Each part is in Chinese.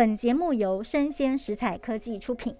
本节目由生鲜食材科技出品。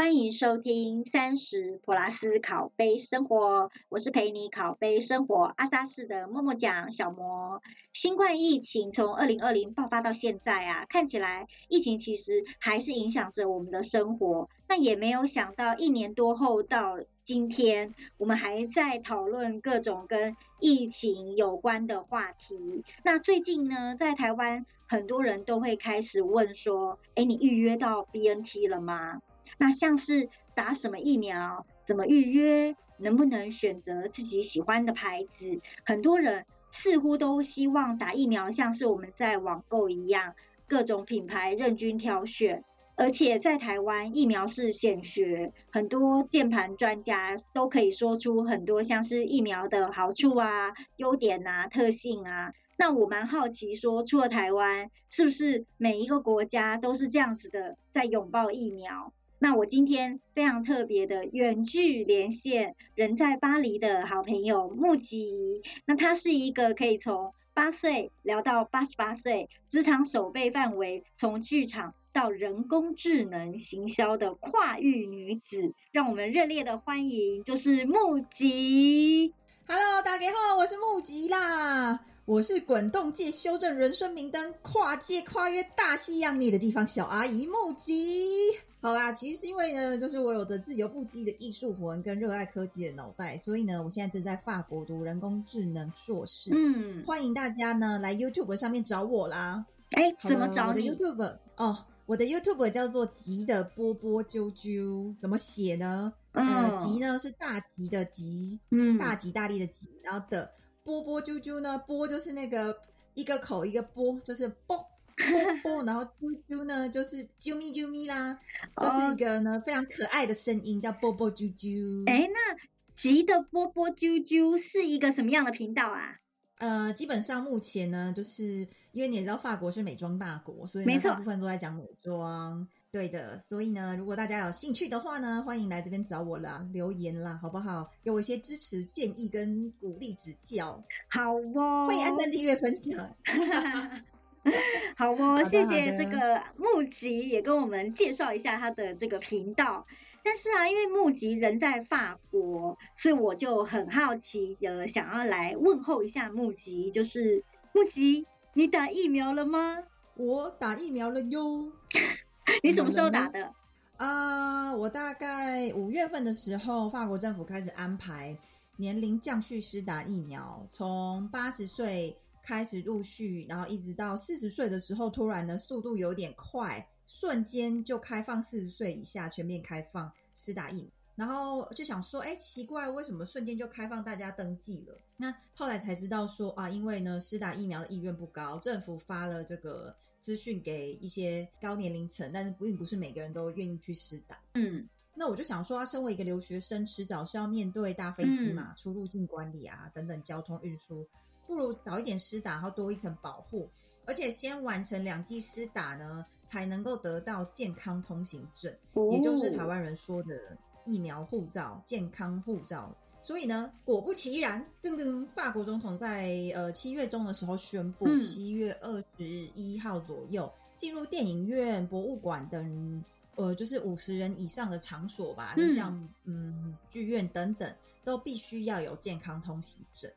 欢迎收听三十普拉斯考杯生活，我是陪你考杯生活阿萨士的默默讲小魔。新冠疫情从二零二零爆发到现在啊，看起来疫情其实还是影响着我们的生活。那也没有想到一年多后到今天，我们还在讨论各种跟疫情有关的话题。那最近呢，在台湾很多人都会开始问说：“哎，你预约到 BNT 了吗？”那像是打什么疫苗，怎么预约，能不能选择自己喜欢的牌子？很多人似乎都希望打疫苗，像是我们在网购一样，各种品牌任君挑选。而且在台湾，疫苗是显学，很多键盘专家都可以说出很多像是疫苗的好处啊、优点啊、特性啊。那我蛮好奇，说除了台湾，是不是每一个国家都是这样子的，在拥抱疫苗？那我今天非常特别的远距连线，人在巴黎的好朋友木吉。那他是一个可以从八岁聊到八十八岁，职场守备范围从剧场到人工智能行销的跨域女子。让我们热烈的欢迎，就是木吉。Hello，大家好，我是木吉啦。我是滚动界修正人生明灯，跨界跨越大西洋里的地方小阿姨木吉。好啦，其实是因为呢，就是我有着自由不羁的艺术魂跟热爱科技的脑袋，所以呢，我现在正在法国读人工智能硕士。嗯，欢迎大家呢来 YouTube 上面找我啦。哎，怎么找你？YouTube 哦，我的 YouTube 叫做吉的波波啾啾，怎么写呢？呃，吉呢是大吉的吉，嗯，大吉大利的吉，然后的波波啾啾呢，波就是那个一个口一个波，就是波。波波，然后啾啾呢，就是啾咪啾咪啦，就是一个呢非常可爱的声音，叫波波啾啾。哎，那吉的波波啾啾是一个什么样的频道啊？呃，基本上目前呢，就是因为你也知道法国是美妆大国，所以大部分都在讲美妆。对的，所以呢，如果大家有兴趣的话呢，欢迎来这边找我啦，留言啦，好不好？给我一些支持、建议跟鼓励指教。好哦，欢迎按赞、订阅、分享。好哦，谢谢这个木吉也跟我们介绍一下他的这个频道。但是啊，因为木吉人在法国，所以我就很好奇呃想要来问候一下木吉，就是木吉，你打疫苗了吗？我打疫苗了哟。你什么时候打的？啊，我大概五月份的时候，法国政府开始安排年龄降序师打疫苗，从八十岁。开始陆续，然后一直到四十岁的时候，突然呢速度有点快，瞬间就开放四十岁以下全面开放施打疫苗，然后就想说，哎，奇怪，为什么瞬间就开放大家登记了？那后来才知道说啊，因为呢施打疫苗的意愿不高，政府发了这个资讯给一些高年龄层，但是并不是每个人都愿意去施打。嗯，那我就想说，他身为一个留学生，迟早是要面对大飞机嘛，出入境管理啊等等交通运输。不如早一点施打，然后多一层保护，而且先完成两剂施打呢，才能够得到健康通行证，也就是台湾人说的疫苗护照、健康护照。所以呢，果不其然，正正法国总统在呃七月中的时候宣布，七月二十一号左右进入电影院、博物馆等呃就是五十人以上的场所吧，就像嗯剧院等等，都必须要有健康通行证。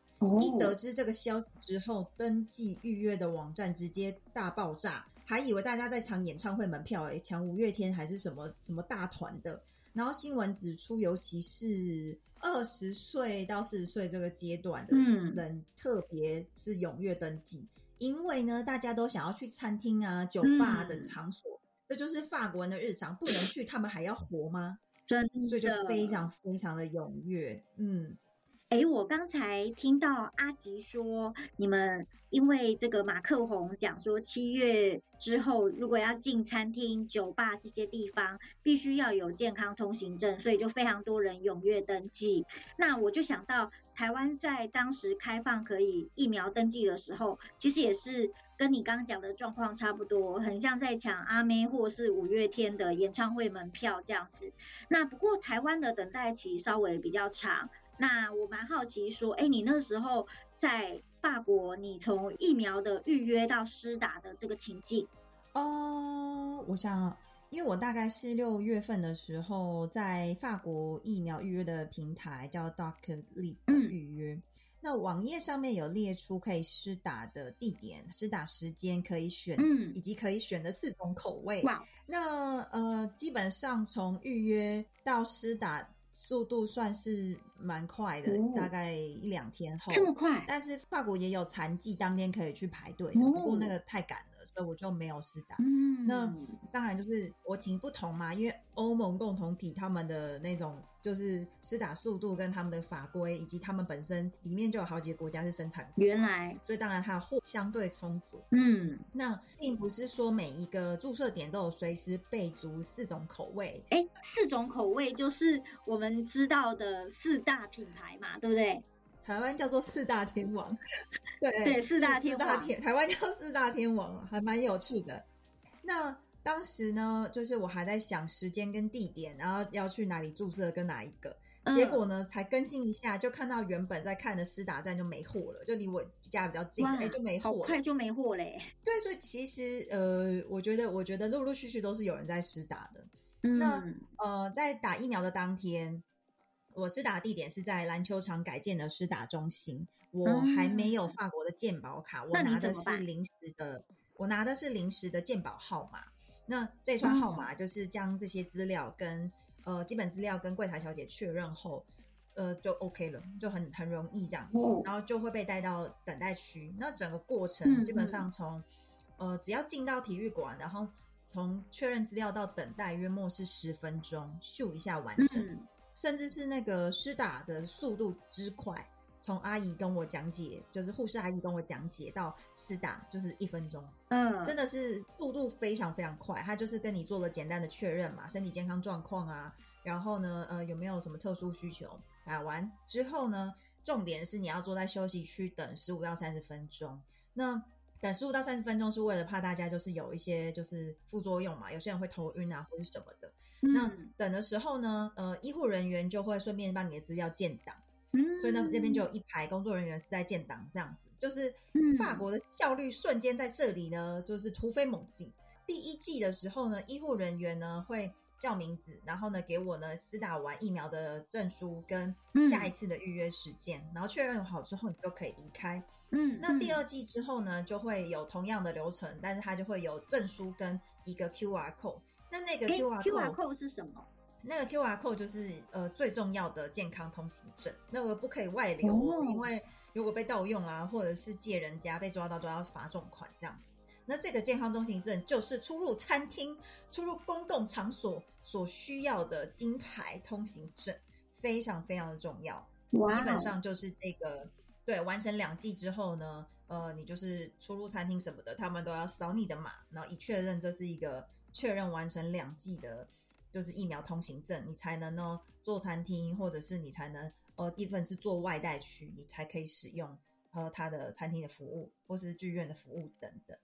一得知这个消息之后，登记预约的网站直接大爆炸，还以为大家在抢演唱会门票，哎，抢五月天还是什么什么大团的。然后新闻指出，尤其是二十岁到四十岁这个阶段的人，特别是踊跃登记，因为呢，大家都想要去餐厅啊、酒吧等场所，这就是法国人的日常，不能去，他们还要活吗？真的，所以就非常非常的踊跃，嗯。哎，我刚才听到阿吉说，你们因为这个马克宏讲说，七月之后如果要进餐厅、酒吧这些地方，必须要有健康通行证，所以就非常多人踊跃登记。那我就想到，台湾在当时开放可以疫苗登记的时候，其实也是跟你刚刚讲的状况差不多，很像在抢阿妹或是五月天的演唱会门票这样子。那不过台湾的等待期稍微比较长。那我蛮好奇，说，哎，你那时候在法国你从疫苗的预约到施打的这个情境？哦，我想，因为我大概是六月份的时候在法国疫苗预约的平台叫 Doctor Lib 预约。那网页上面有列出可以施打的地点、施打时间可以选，嗯以及可以选的四种口味。哇，那呃，基本上从预约到施打速度算是蛮快的，哦大概一两天后。这么快？但是法国也有残疾当天可以去排队的，哦不过那个太赶了，所以我就没有施打。嗯，那当然就是国情不同嘛，因为欧盟共同体他们的那种就是施打速度跟他们的法规，以及他们本身里面就有好几个国家是生产国，原来，所以当然它的货相对充足。嗯，那并不是说每一个注射点都有随时备足四种口味，哎，四种口味就是我们知道的四大品牌嘛，对不对？台湾叫做四大天王，对对四大天四大王天台湾叫四大天王，还蛮有趣的。那当时呢，就是我还在想时间跟地点，然后要去哪里注射跟哪一个。嗯结果呢，才更新一下，就看到原本在看的施打站就没货了，就离我家比较近，哎、就没好货了。快就没货嘞。对，所以其实呃，我觉得，我觉得陆陆续续都是有人在施打的。嗯，那呃，在打疫苗的当天，我施打地点是在篮球场改建的施打中心。我还没有法国的健保卡，我拿的是临时的，我拿的是临时的健保号码。那这串号码就是将这些资料跟呃基本资料跟柜台小姐确认后，呃就 OK 了，就很很容易这样。哦，然后就会被带到等待区。那整个过嗯程基本上从、呃只要进到体育馆，然后从确认资料到等待，约莫是十分钟，咻一下完成。嗯，甚至是那个施打的速度之快，从阿姨跟我讲解，就是护士阿姨跟我讲解到施打就是一分钟，嗯，真的是速度非常非常快。他就是跟你做了简单的确认嘛，身体健康状况啊，然后呢，呃，有没有什么特殊需求？打完之后呢，重点是你要坐在休息区等十五到三十分钟。那等十五到三十分钟是为了怕大家就是有一些就是副作用嘛，有些人会头晕啊或者什么的。那嗯。等的时候呢，呃，医护人员就会顺便把你的资料建档，嗯。所以那那边就有。一排工作人员是在建档，这样子，就是嗯法国。的效率瞬间在这里呢，就是突飞猛进。第一季的时候呢，医护人员呢会叫名字，然后呢给我呢施打完疫苗的证书跟嗯下一。次的预约时间，然后确认好之后你就可以离开。嗯，那第嗯。二季之后呢，就会有同样的流程，但是它就会有证书跟一个 QR code。那那个 QR QR code code 是什么？那个 QR code 就是呃最重要的健康通行证，那个不可以外流，哦因为如果被盗用啊，或者是借人家被抓到，都要罚重款这样子。那这个健康通行证就是出入餐厅、出入公共场所所需要的金牌通行证，非常非常的重要。基本上就是这个，对，完成两季之后呢，呃，你就是出入餐厅什么的，他们都要扫你的码，然后以确认这是一个确认完成两剂的，就是疫苗通行证，你才能呢做餐厅，或者是你才能呃，一份是做外带区，你才可以使用呃他的餐厅的服务，或是剧院的服务等等。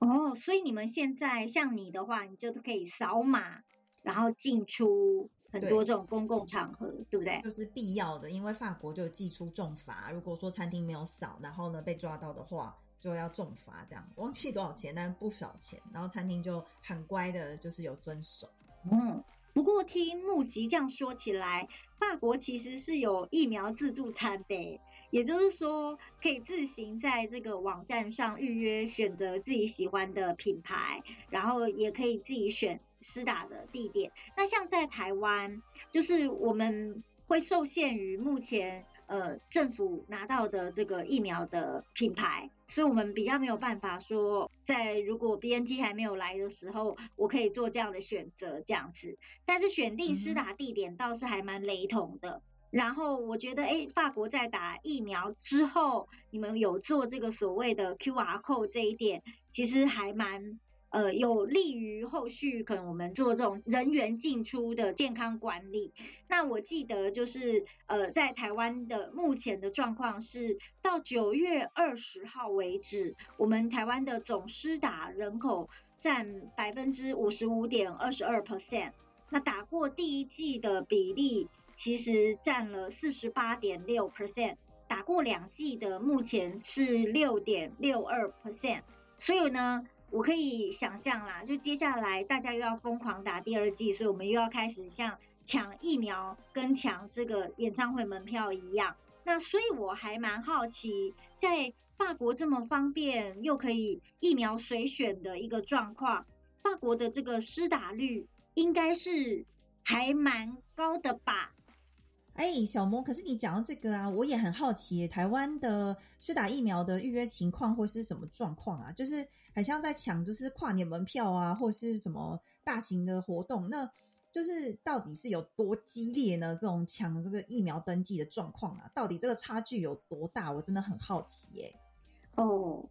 哦，所以你们现在像你的话，你就可以扫码，然后进出很多这种公共场合，对不对？就是必要的，因为法国就寄出重罚，如果说餐厅没有扫，然后呢被抓到的话，就要重罚，这样忘记多少钱，但不少钱，然后餐厅就很乖的，就是有遵守。嗯，不过听木吉这样说起来，法国其实是有疫苗自助餐的，也就是说可以自行在这个网站上预约，选择自己喜欢的品牌，然后也可以自己选施打的地点。那像在台湾，就是我们会受限于目前呃政府拿到的这个疫苗的品牌，所以我们比较没有办法说，在如果 BNT 还没有来的时候，我可以做这样的选择这样子。但是选定施打地点倒是还蛮雷同的。然后我觉得，哎，法国在打疫苗之后，你们有做这个所谓的 QR code 这一点，其实还蛮呃有利于后续可能我们做这种人员进出的健康管理。那我记得就是呃，在台湾的目前的状况是，到九月二十号为止，我们台湾的总施打人口占百分之五十五点二十二 percent，那打过第一季的比例其实占了四十八点六 percent，打过两季的目前是六点六二 percent，所以呢，我可以想象啦，就接下来大家又要疯狂打第二剂，所以我们又要开始像抢疫苗跟抢这个演唱会门票一样。那所以我还蛮好奇，在法国这么方便又可以疫苗随选的一个状况，法国的这个施打率应该是还蛮高的吧？哎，小莫，可是你讲到这个啊，我也很好奇，台湾的施打疫苗的预约情况会是什么状况啊？就是很像在抢，就是跨年门票啊，或是什么大型的活动，那就是到底是有多激烈呢？这种抢这个疫苗登记的状况啊，到底这个差距有多大？我真的很好奇耶。哦。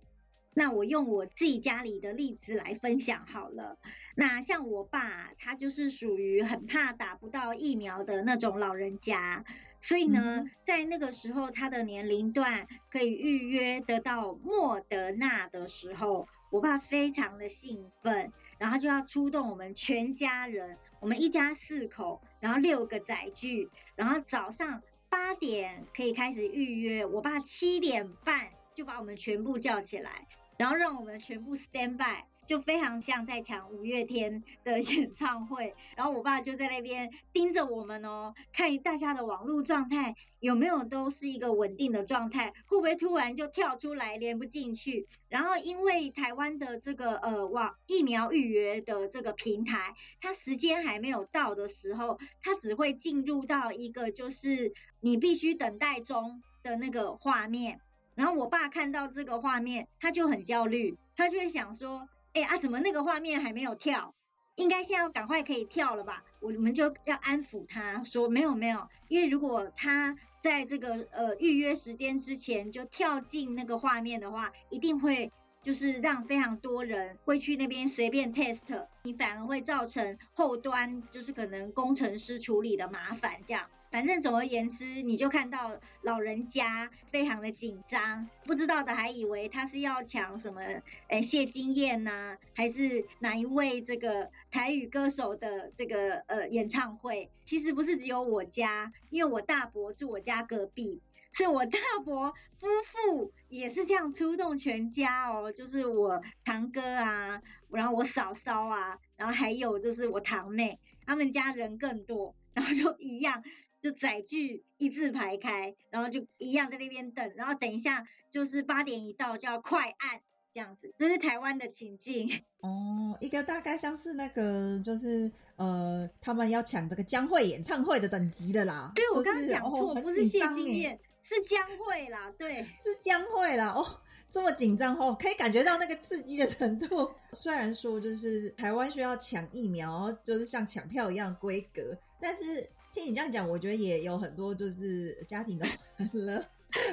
那我用我自己家里的例子来分享好了。那像我爸，他就是属于很怕打不到疫苗的那种老人家，所以呢，在那个时候他的年龄段可以预约得到莫德纳的时候，我爸非常的兴奋，然后就要出动我们全家人，我们一家四口，然后六个载具，然后早上八点可以开始预约，我爸七点半就把我们全部叫起来。然后让我们全部 stand by，就非常像在抢五月天的演唱会。然后我爸就在那边盯着我们哦，看大家的网络状态有没有都是一个稳定的状态，会不会突然就跳出来连不进去？然后因为台湾的这个呃网疫苗预约的这个平台，它时间还没有到的时候，它只会进入到一个就是你必须等待中的那个画面。然后我爸看到这个画面，他就很焦虑，他就会想说：“哎啊，怎么那个画面还没有跳？应该现在要赶快可以跳了吧？”我们就要安抚他说：“没有没有，因为如果他在这个呃预约时间之前就跳进那个画面的话，一定会。”就是让非常多人会去那边随便 test，你反而会造成后端就是可能工程师处理的麻烦。这样，反正总而言之，你就看到老人家非常的紧张，不知道的还以为他是要抢什么，诶谢金燕呐，还是哪一位这个台语歌手的这个呃演唱会？其实不是只有我家，因为我大伯住我家隔壁。是我大伯夫妇也是这样出动全家哦，就是我堂哥啊，然后我嫂嫂啊，然后还有就是我堂妹，他们家人更多，然后就一样，就载具一字排开，然后就一样在那边等，然后等一下就是八点一到就要快按这样子，这是台湾的情境 哦，一个大概像是那个就是呃，他们要抢这个江蕙演唱会的等级的啦，对我刚刚讲错，不是谢金燕。是将会啦，对，是将会啦。哦，这么紧张哦，可以感觉到那个刺激的程度。虽然说就是台湾需要抢疫苗，就是像抢票一样规格，但是听你这样讲，我觉得也有很多就是家庭的欢乐。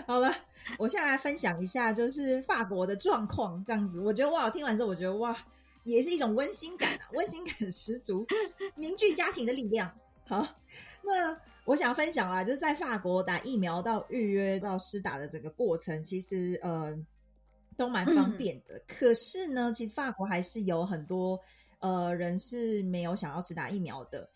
好了，我现在来分享一下就是法国的状况，这样子，我觉得哇，听完之后我觉得哇，也是一种温馨感啊，温馨感十足，凝聚家庭的力量。好，那。我想分享啊，就是在法国打疫苗到预约到施打的整个过程，其实呃都蛮方便的。可是呢，其实法国还是有很多呃人是没有想要施打疫苗的。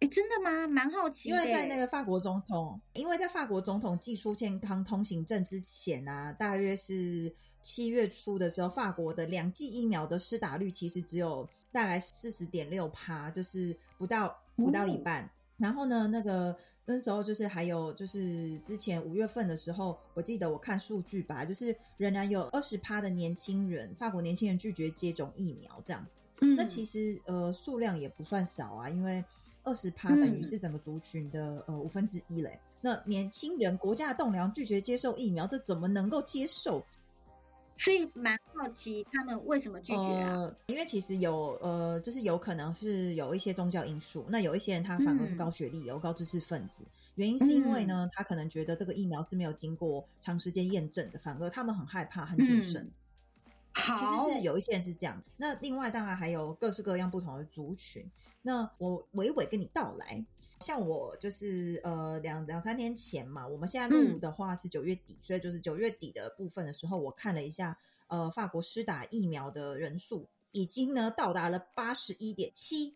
哎，真的吗？蛮好奇。因为在那个法国总统，因为在法国总统寄出健康通行证之前啊，大约是七月初的时候，法国的两剂疫苗的施打率其实只有大概四十点六趴，就是不到不到一半。然后呢，那个那时候就是还有就是之前五月份的时候，我记得我看数据吧，就是仍然有二十趴的年轻人，法国年轻人拒绝接种疫苗这样子。那其实呃数量也不算少啊，因为二十趴等于是整个族群的呃五分之一嘞。那年轻人国家的栋梁拒绝接受疫苗，这怎么能够接受？所以蛮好奇他们为什么拒绝啊？因为其实有呃，就是有可能是有一些宗教因素。那有一些人他反而是高学历、有高知识分子，原因是因为呢，他可能觉得这个疫苗是没有经过长时间验证的，反而他们很害怕、很谨慎。好，其实是有一些人是这样。那另外当然还有各式各样不同的族群。那我娓娓跟你道来。像我就是呃两两三天前嘛，我们现在录的话是九月底，所以就是九月底的部分的时候，我看了一下，呃，法国施打疫苗的人数已经呢到达了八十一点七，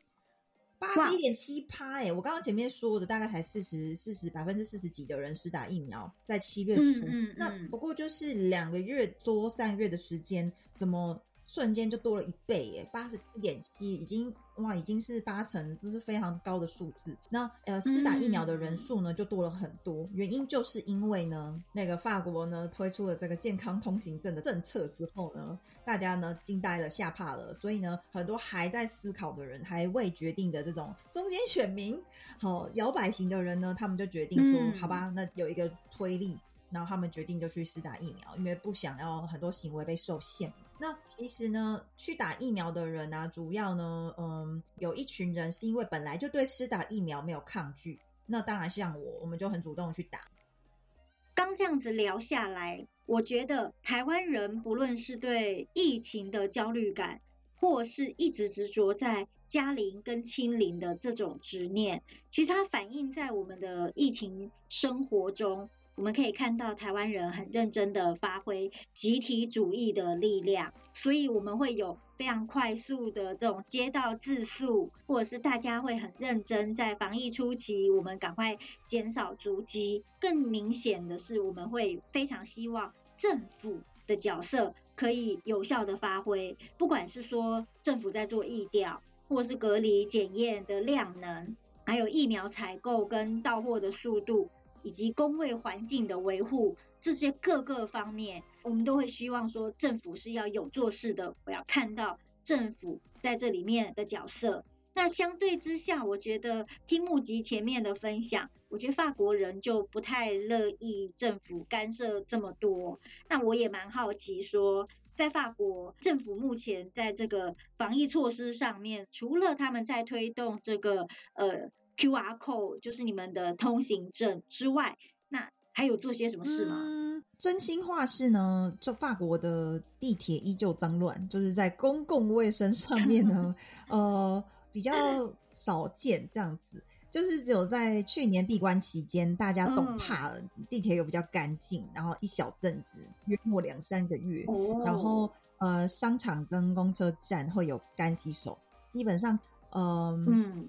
八十一点七趴，哎，我刚刚前面说的大概才四十四十百分之四十几的人施打疫苗，在七月初，那不过就是两个月多三个月的时间，怎么？瞬间就多了一倍耶，八十一点七，已经哇，已经是八成，这是非常高的数字。那呃，施打疫苗的人数呢，就多了很多。原因就是因为呢，那个法国呢推出了这个健康通行证的政策之后呢，大家呢惊呆了，吓怕了。所以呢，很多还在思考的人，还未决定的这种中间选民，好摇摆型的人呢，他们就决定说，好吧，那有一个推力，然后他们决定就去施打疫苗，因为不想要很多行为被受限。那其实呢，去打疫苗的人呢，主要呢，嗯，有一群人是因为本来就对施打疫苗没有抗拒。那当然像我，我们就很主动去打。刚这样子聊下来，我觉得台湾人不论是对疫情的焦虑感，或是一直执着在加零跟清零的这种执念，其实它反映在我们的疫情生活中。我们可以看到台湾人很认真的发挥集体主义的力量，所以我们会有非常快速的这种街道自诉，或者是大家会很认真在防疫初期，我们赶快减少足迹。更明显的是，我们会非常希望政府的角色可以有效的发挥，不管是说政府在做疫调，或是隔离检验的量能，还有疫苗采购跟到货的速度。以及工位环境的维护，这些各个方面，我们都会希望说，政府是要有做事的。我要看到政府在这里面的角色。那相对之下，我觉得听木吉前面的分享，我觉得法国人就不太乐意政府干涉这么多。那我也蛮好奇，说在法国政府目前在这个防疫措施上面，除了他们在推动这个呃。Q R code 就是你们的通行证之外，那还有做些什么事吗？真心话是呢，就法国的地铁依旧脏乱，就是在公共卫生上面呢，呃，比较少见这样子。就是只有在去年闭关期间，大家都怕了，地铁有比较干净，然后一小阵子，约莫两三个月，然后呃，商场跟公车站会有干洗手，基本上呃，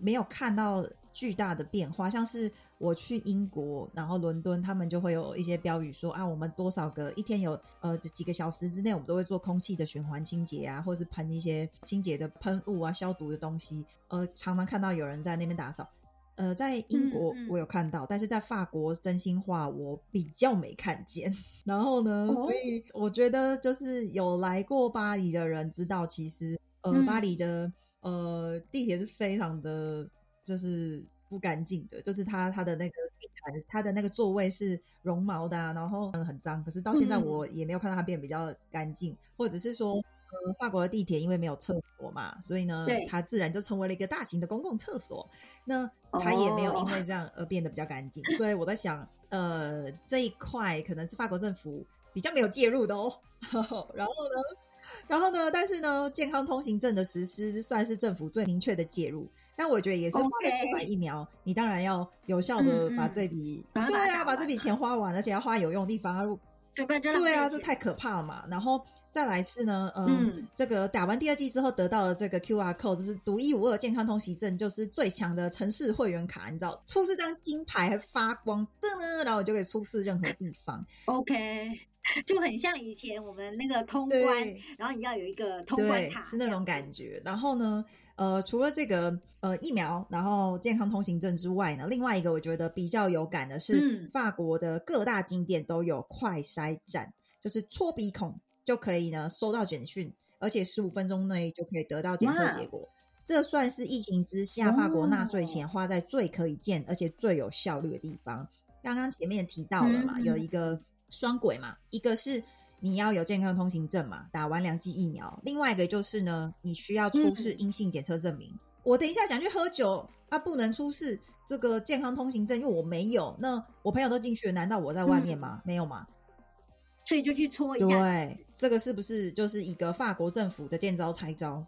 没有看到。巨大的变化，像是我去英国，然后伦敦，他们就会有一些标语说啊，我们多少个一天有呃几个小时之内，我们都会做空气的循环清洁啊，或是喷一些清洁的喷雾啊，消毒的东西。呃，常常看到有人在那边打扫。呃，在英国我有看到，但是在法国，真心话我比较没看见。然后呢，所以我觉得就是有来过巴黎的人知道，其实呃，巴黎的呃地铁是非常的。就是不干净的，就是它它的那个地毯，它的那个座位是绒毛的，啊然后嗯很脏。可是到现在我也没有看到它变比较干净，或者是说，呃，法国的地铁因为没有厕所嘛，所以呢，它自然就成为了一个大型的公共厕所。那它也没有因为这样而变得比较干净。所以我在想，呃，这一块可能是法国政府比较没有介入的哦。然后呢，然后呢，但是呢，健康通行证的实施算是政府最明确的介入。但我觉得也是花了买疫苗，你当然要有效的把这笔对啊，把这笔钱花完，而且要花有用的地方。对啊，这太可怕了嘛。然后再来是呢，嗯，这个打完第二季之后得到的这个 Q R code 就是独一无二健康通行证，就是最强的城市会员卡，你知道，出示张金牌还发光的呢，然后我就可以出示任何地方。OK，就很像以前我们那个通关，然后你要有一个通关卡，是那种感觉。然后呢？呃，除了这个呃疫苗，然后健康通行证之外呢，另外一个我觉得比较有感的是，法国的各大景点都有快筛站，就是戳鼻孔就可以呢收到简讯，而且十五分钟内就可以得到检测结果。这算是疫情之下法国纳税钱花在最可以见，而且最有效率的地方。刚刚前面提到了嘛，有一个双轨嘛，一个是。你要有健康通行证嘛？打完两剂疫苗，另外一个就是呢，你需要出示阴性检测证明。我等一下想去喝酒，啊，不能出示这个健康通行证，因为我没有。那我朋友都进去了，难道我在外面吗？没有吗？所以就去搓一下。对，这个是不是就是一个法国政府的见招拆招？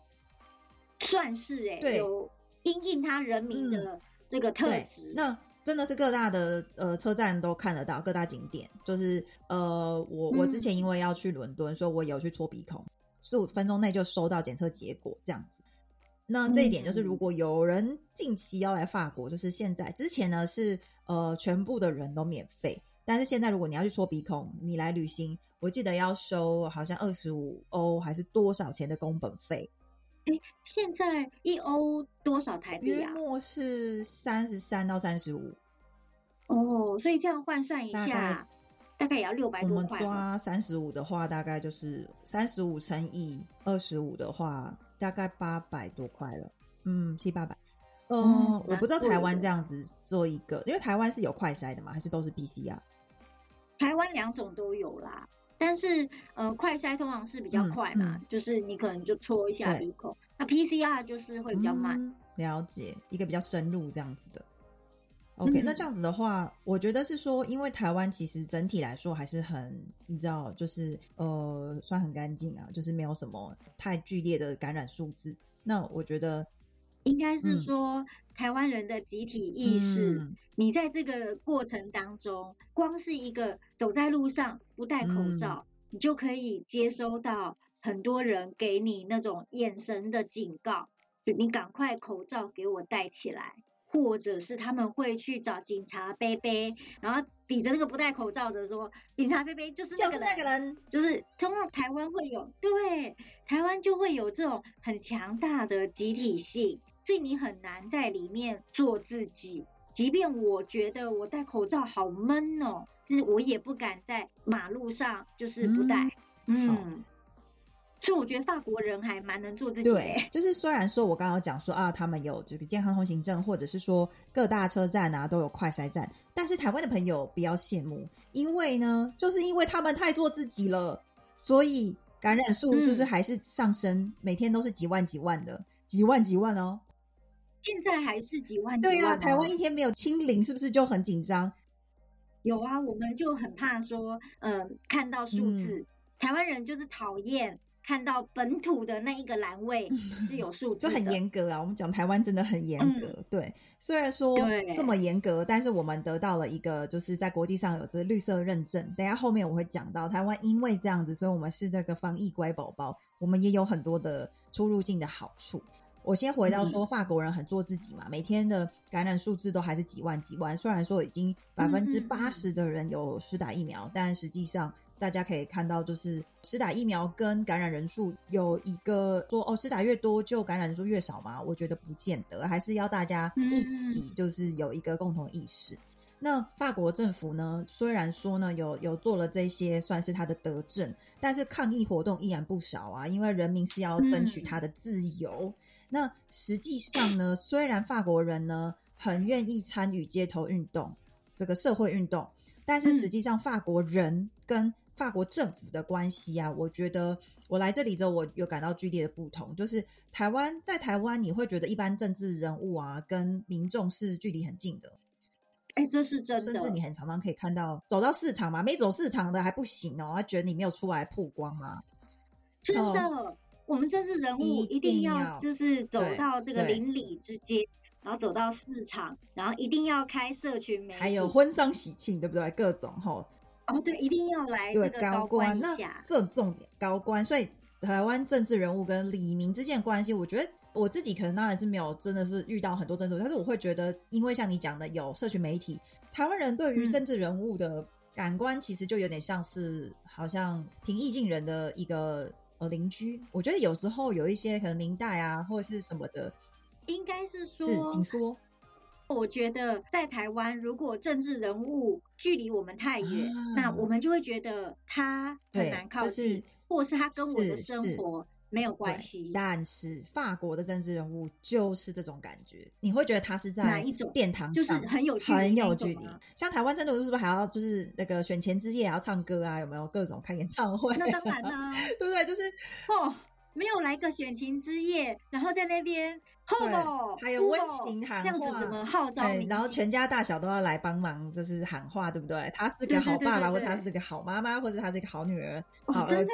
算是哎，有因应他人民的这个特质。那。真的是各大的呃车站都看得到，各大景点就是呃，我我之前因为要去伦敦，所以我有去搓鼻孔，十五分钟内就收到检测结果这样子。那这一点就是，嗯如果有人近期要来法国，就是现在之前呢是呃全部的人都免费，但是现在如果你要去搓鼻孔，你来旅行，我记得要收好像二十五欧还是多少钱的工本费，现在一欧多少台币啊？是三十三到三十五，哦，所以这样换算一下，大概也要六百我们多块哦。抓三十五的话，大概就是三十五乘以二十五的话，大概八百多块了，嗯，七八百。嗯，嗯我不知道台湾的这样子做一个，因为台湾是有快筛的嘛，还是都是 PCR？台湾两种都有啦，但是呃，快筛通常是比较嗯快嘛，嗯就是你可能就戳一下对鼻孔，那 PCR 就是会比较慢。嗯了解，一个比较深入这样子的。OK，、嗯那这样子的话，我觉得是说，因为台湾其实整体来说还是很，你知道，就是呃，算很干净啊，就是没有什么太剧烈的感染数字。那我觉得应该是嗯。说、台湾人的集体意识，嗯。你在这个过程当中，光是一个走在路上不戴口嗯。罩，你就可以接收到很多人给你那种眼神的警告，就你赶快口罩给我戴起来，或者是他们会去找警察贝贝，然后比着那个不戴口罩的说，警察贝贝就是那个就是那个人，就是通常台湾会有，对，台湾就会有这种很强大的集体性，所以你很难在里面做自己。即便我觉得我戴口罩好闷哦，就是我也不敢在马路上就是不戴。嗯嗯，所以我觉得法国人还蛮能做自己对欸。，就是虽然说我刚刚讲说啊，他们有这个健康通行证，或者是说各大车站啊都有快筛站，但是台湾的朋友不要羡慕，因为呢，就是因为他们太做自己了，所以感染数就是嗯还是上升，每天都是几万几万的，几万几万哦。现在还是几万几对啊。台湾一天没有清零，是不是就很紧张？有啊，我们就很怕说，嗯、看到数嗯字，台湾人就是讨厌看到本土的那一个栏位 是有数字就很的严格啊。我们讲台湾真的很严格，对。虽然说对这么严格，但是我们得到了一个就是在国际上有这绿色认证。等下后面我会讲到台湾因为这样子，所以我们是这个防疫乖宝宝，我们也有很多的出入境的好处。我先回到说，法国人很做自己嘛，每天的感染数字都还是几万几万。虽然说已经百分之八十的人有施打疫苗，但实际上大家可以看到，就是施打疫苗跟感染人数有一个说哦，施打越多就感染人数越少嘛？我觉得不见得，还是要大家一起就是有一个共同意识。那法国政府呢，虽然说呢有有做了这些算是他的德政，但是抗议活动依然不少啊，因为人民是要争取他的自由。那实际上呢，虽然法国人呢很愿意参与街头运动这个社会运动，但是实际上法国人跟法国政府的关系啊，我觉得我来这里之后，我有感到剧烈的不同。就是台湾在台湾，你会觉得一般政治人物啊跟民众是距离很近的，哎、这是真的。甚至你很常常可以看到走到市场嘛，没走市场的还不行哦，他觉得你没有出来曝光嘛。真的，我们政治人物一一定定要要就是走到这个对邻里之间，然后走到市场，然后一定要开社群媒体，还有婚丧喜庆，对不对？各种吼，哦，对，一定要来对这个高官一那下。这重点高官，所以台湾政治人物跟李明之间的关系，我觉得我自己可能当然是没有真的是遇到很多政治人物，但是我会觉得，因为像你讲的有社群媒体，台湾人对于嗯政治人物的感官其实就有点像是好像平易近人的一个呃邻居。我觉得有时候有一些可能明代啊或者是什么的，应该是说，是请说我觉得在台湾，如果政治人物距离我们太远，啊那我们就会觉得他很难靠就是近，或者是他跟我的生活没有关系。但是法国的政治人物就是这种感觉，你会觉得他是在哪一种殿堂就是上很有距离很有距离。像台湾政治人物是不是还要就是那个选前之夜还要唱歌啊？有没有各种开演唱会、啊？那当然啦、对不对？就是哦，没有来个选情之夜，然后在那边吼吼，还有温情喊这样子怎么号召哎？然后全家大小都要来帮忙，就是喊话，对不对？他是个好对对对爸爸，对。或者他对是个好妈妈，或者他是一个好女儿、好哦，儿子。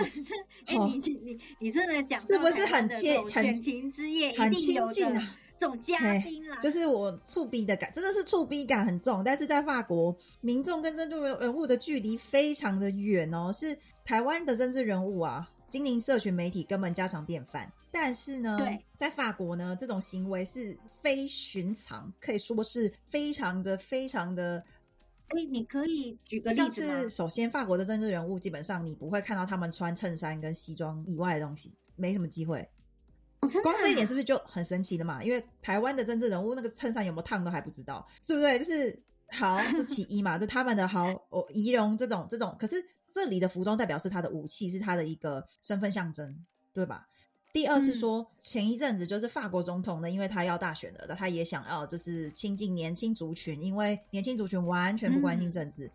哎、哦。你你你你真的讲到是不是很切很选情之夜，很亲近啊？这种嘉嘿宾啦，就是我触逼的感，真的是触逼感很重。但是在法国，民众跟政治人物的距离非常的远哦，是台湾的政治人物啊，经营社群媒体根本家常便饭。但是呢对，在法国呢，这种行为是非寻常，可以说是非常的、非常的。哎，你可以举个例子吗是？首先，法国的政治人物基本上你不会看到他们穿衬衫跟西装以外的东西，没什么机会。光这一点啊是不是就很神奇的嘛？因为台湾的政治人物那个衬衫有没有烫都还不知道，对不对？就是好，这其一嘛，这他们的好哦，仪容这种这种，可是这里的服装代表是他的武器，是他的一个身份象征，对吧？第二是嗯。说，前一阵子就是法国总统呢，因为他要大选了，他也想要就是亲近年轻族群，因为年轻族群完全不关心嗯。政治，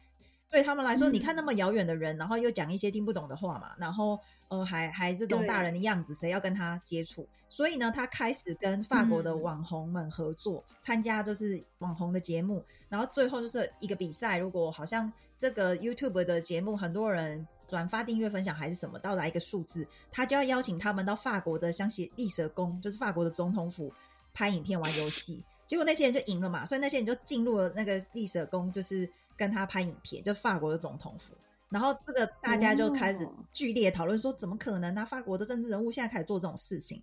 对他们来说，嗯你看那么遥远的人，然后又讲一些听不懂的话嘛，然后呃还还这种大人的样子，谁要跟他接触？所以呢，他开始跟法国的嗯网红们合作，参加就是网红的节目，然后最后就是一个比赛。如果好像这个 YouTube 的节目很多人转发、订阅、分享还是什么，到达一个数字，他就要邀请他们到法国的香榭丽舍宫，就是法国的总统府拍影片、玩游戏。结果那些人就赢了嘛，所以那些人就进入了那个丽舍宫，就是跟他拍影片，就法国的总统府。然后这个大家就开始哦剧烈讨论说，怎么可能呢、法国的政治人物现在开始做这种事情，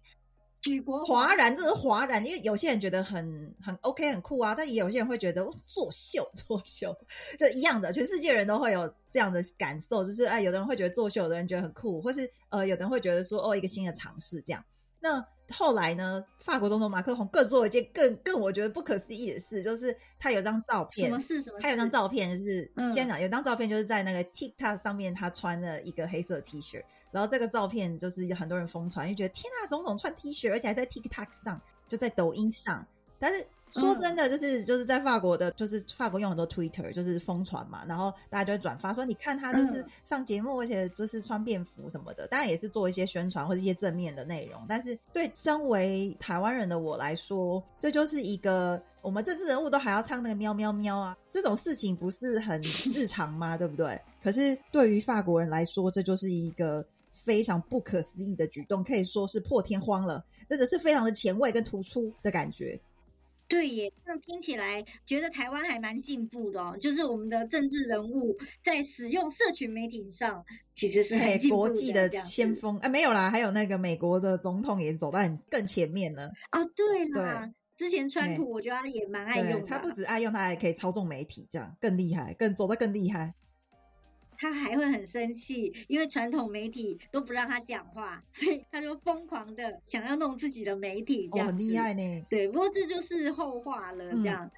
举国哗然，这是哗然，因为有些人觉得很很 OK 很酷啊，但也有些人会觉得哦作秀作秀，就一样的，全世界人都会有这样的感受，就是哎，有的人会觉得作秀，有的人觉得很酷，或是呃，有的人会觉得说哦，一个新的尝试这样。那后来呢，法国总统马克龙更做了一件更更我觉得不可思议的事，就是他有张照片，什么事？什么事？他有张照片是嗯先讲，有张照片就是在那个 TikTok 上面，他穿了一个黑色 T 恤，然后这个照片就是有很多人疯传，就觉得天啊，总统穿 T 恤，而且还在 TikTok 上，就在抖音上。但是说真的，就是、就是在法国的，就是法国用很多 Twitter，就是疯传嘛，然后大家就会转发说，你看他就是嗯上节目，而且就是穿便服什么的，当然也是做一些宣传或者一些正面的内容。但是对身为台湾人的我来说，这就是一个我们政治人物都还要唱那个喵喵喵啊，这种事情不是很 日常吗？对不对？可是对于法国人来说，这就是一个非常不可思议的举动，可以说是破天荒了，真的是非常的前卫跟突出的感觉。对耶，这样听起来觉得台湾还蛮进步的哦。就是我们的政治人物在使用社群媒体上，其实是很国际的先锋，哎，没有啦，还有那个美国的总统也走到很更前面了。哦。对啦，之前川普我觉得他也蛮爱用他不止爱用，他还可以操纵媒体，这样更厉害，更走得更厉害。他还会很生气，因为传统媒体都不让他讲话，所以他就疯狂的想要弄自己的媒体，这哦，样、很厉。害呢。对，不过这就是后话了，嗯这样。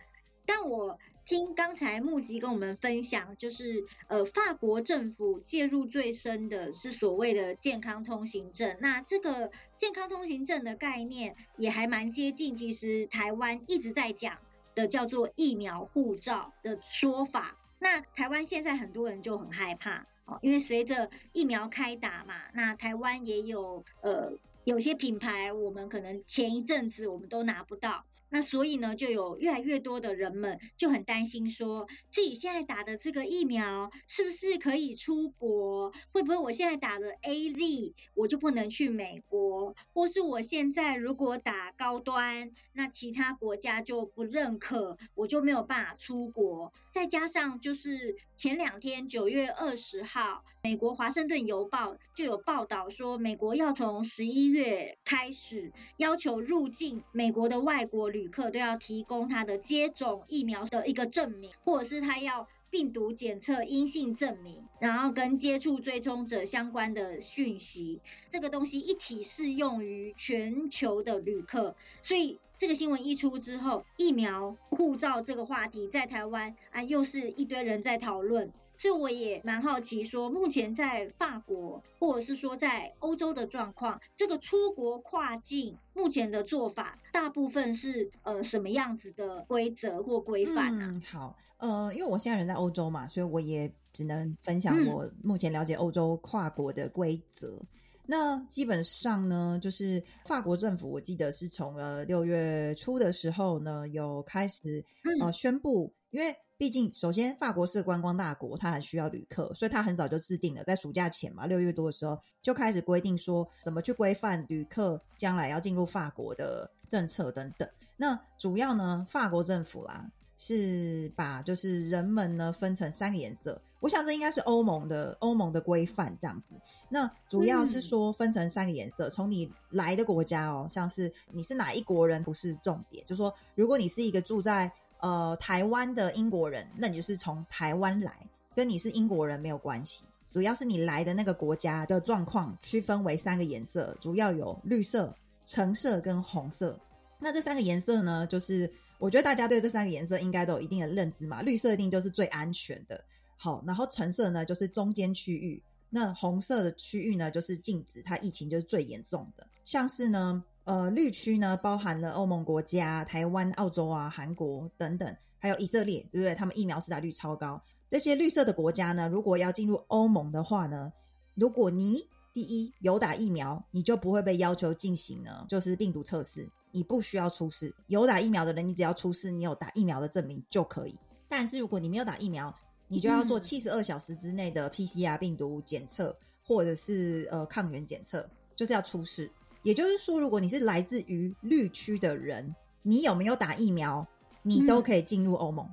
但我听刚才木吉跟我们分享，就是呃，法国政府介入最深的是所谓的健康通行证。那这个健康通行证的概念也还蛮接近，其实台湾一直在讲的叫做疫苗护照的说法。那台湾现在很多人就很害怕哦，因为随着疫苗开打嘛，那台湾也有呃有些品牌，我们可能前一阵子我们都拿不到。那所以呢，就有越来越多的人们就很担心，说自己现在打的这个疫苗是不是可以出国？会不会我现在打了 A Z，我就不能去美国？或是我现在如果打高端，那其他国家就不认可，我就没有办法出国。再加上就是前两天九月二十号，美国华盛顿邮报就有报道说，美国要从十一月开始要求入境美国的外国旅旅客都要提供他的接种疫苗的一个证明，或者是他要病毒检测阴性证明，然后跟接触追踪者相关的讯息。这个东西一体适用于全球的旅客，所以这个新闻一出之后，疫苗护照这个话题在台湾啊，又是一堆人在讨论。所以我也蛮好奇，说目前在法国或者是说在欧洲的状况，这个出国跨境目前的做法，大部分是呃什么样子的规则或规范啊？嗯，好，呃，因为我现在人在欧洲嘛，所以我也只能分享嗯我目前了解欧洲跨国的规则。那基本上呢，就是法国政府，我记得是从呃六月初的时候呢，有开始嗯呃宣布，因为毕竟首先法国是观光大国，它很需要旅客，所以它很早就制定了，在暑假前嘛，六月多的时候就开始规定说怎么去规范旅客将来要进入法国的政策等等。那主要呢，法国政府啦是把就是人们呢分成三个颜色，我想这应该是欧盟的欧盟的规范这样子。那主要是说分成三个颜色，从你来的国家哦，像是你是哪一国人不是重点，就说如果你是一个住在呃台湾的英国人，那你就是从台湾来，跟你是英国人没有关系。主要是你来的那个国家的状况区分为三个颜色，主要有绿色、橙色跟红色。那这三个颜色呢，就是我觉得大家对这三个颜色应该都有一定的认知嘛。绿色一定就是最安全的，好，然后橙色呢就是中间区域，那红色的区域呢就是禁止，它疫情就是最严重的。像是呢，呃，绿区呢包含了欧盟国家、台湾、澳洲啊、韩国等等，还有以色列，对不对？他们疫苗施打率超高。这些绿色的国家呢，如果要进入欧盟的话呢，如果你第一有打疫苗，你就不会被要求进行呢，就是病毒测试，你不需要出示。有打疫苗的人，你只要出示你有打疫苗的证明就可以。但是如果你没有打疫苗，你就要做七十二小时之内的 PCR 病毒检测，或者是呃抗原检测，就是要出示。也就是说，如果你是来自于绿区的人，你有没有打疫苗，你都可以进入欧盟，